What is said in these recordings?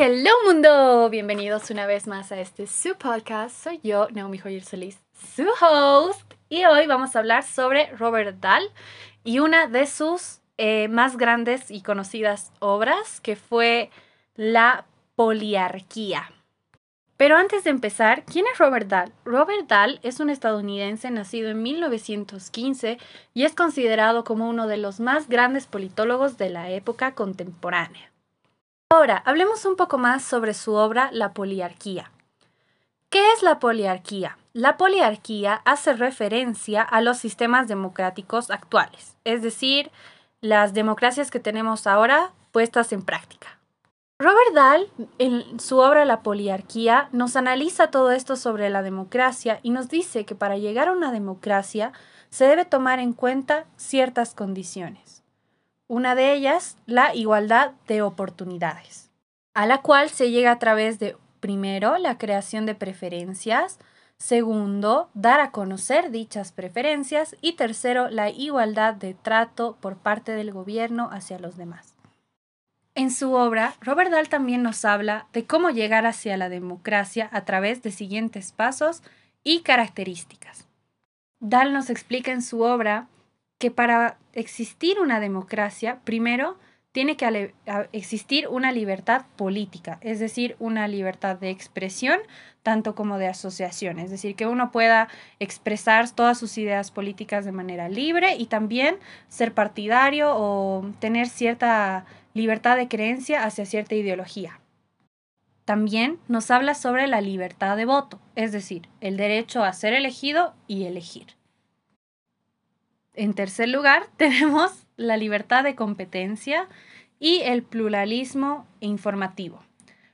Hello mundo, bienvenidos una vez más a este su podcast. Soy yo, Naomi Joyer Solís, su host, y hoy vamos a hablar sobre Robert Dahl y una de sus eh, más grandes y conocidas obras, que fue La Poliarquía. Pero antes de empezar, ¿quién es Robert Dahl? Robert Dahl es un estadounidense nacido en 1915 y es considerado como uno de los más grandes politólogos de la época contemporánea. Ahora, hablemos un poco más sobre su obra La Poliarquía. ¿Qué es la poliarquía? La poliarquía hace referencia a los sistemas democráticos actuales, es decir, las democracias que tenemos ahora puestas en práctica. Robert Dahl, en su obra La poliarquía, nos analiza todo esto sobre la democracia y nos dice que para llegar a una democracia se debe tomar en cuenta ciertas condiciones. Una de ellas, la igualdad de oportunidades, a la cual se llega a través de, primero, la creación de preferencias, segundo, dar a conocer dichas preferencias y tercero, la igualdad de trato por parte del gobierno hacia los demás. En su obra, Robert Dahl también nos habla de cómo llegar hacia la democracia a través de siguientes pasos y características. Dahl nos explica en su obra que para existir una democracia, primero tiene que existir una libertad política, es decir, una libertad de expresión, tanto como de asociación, es decir, que uno pueda expresar todas sus ideas políticas de manera libre y también ser partidario o tener cierta libertad de creencia hacia cierta ideología. También nos habla sobre la libertad de voto, es decir, el derecho a ser elegido y elegir. En tercer lugar, tenemos la libertad de competencia y el pluralismo informativo.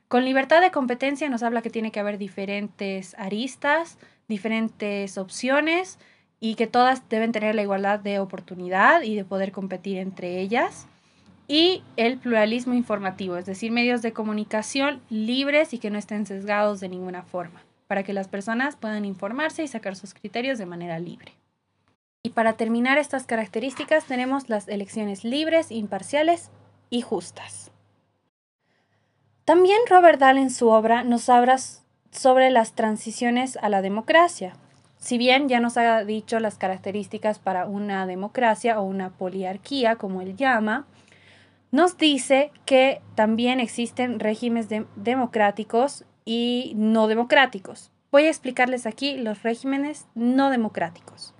Con libertad de competencia nos habla que tiene que haber diferentes aristas, diferentes opciones y que todas deben tener la igualdad de oportunidad y de poder competir entre ellas. Y el pluralismo informativo, es decir, medios de comunicación libres y que no estén sesgados de ninguna forma, para que las personas puedan informarse y sacar sus criterios de manera libre. Y para terminar estas características tenemos las elecciones libres, imparciales y justas. También Robert Dahl en su obra nos habla sobre las transiciones a la democracia. Si bien ya nos ha dicho las características para una democracia o una poliarquía, como él llama, nos dice que también existen regímenes democráticos y no democráticos. Voy a explicarles aquí los regímenes no democráticos.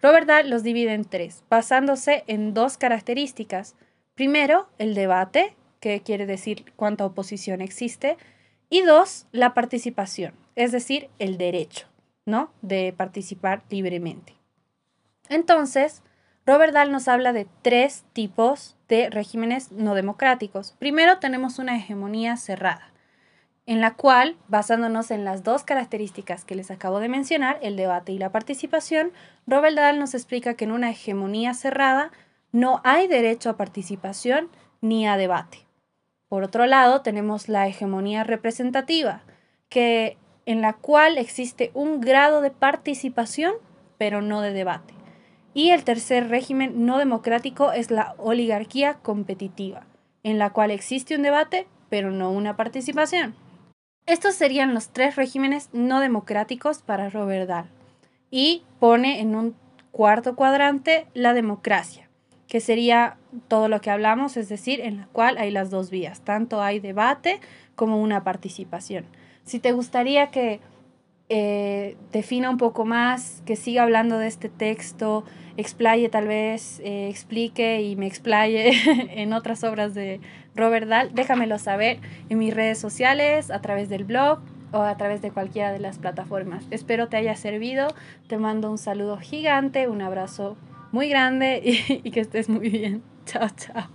Robert Dahl los divide en tres, basándose en dos características. Primero, el debate, que quiere decir cuánta oposición existe, y dos, la participación, es decir, el derecho, ¿no? De participar libremente. Entonces, Robert Dahl nos habla de tres tipos de regímenes no democráticos. Primero tenemos una hegemonía cerrada en la cual, basándonos en las dos características que les acabo de mencionar, el debate y la participación, Robert Dahl nos explica que en una hegemonía cerrada no hay derecho a participación ni a debate. Por otro lado, tenemos la hegemonía representativa, que, en la cual existe un grado de participación, pero no de debate. Y el tercer régimen no democrático es la oligarquía competitiva, en la cual existe un debate, pero no una participación. Estos serían los tres regímenes no democráticos para Robert Dahl y pone en un cuarto cuadrante la democracia, que sería todo lo que hablamos, es decir, en la cual hay las dos vías, tanto hay debate como una participación. Si te gustaría que eh, defina un poco más, que siga hablando de este texto, explaye tal vez, eh, explique y me explaye en otras obras de Robert Dahl, déjamelo saber en mis redes sociales, a través del blog o a través de cualquiera de las plataformas. Espero te haya servido, te mando un saludo gigante, un abrazo muy grande y, que estés muy bien. Chao, chao.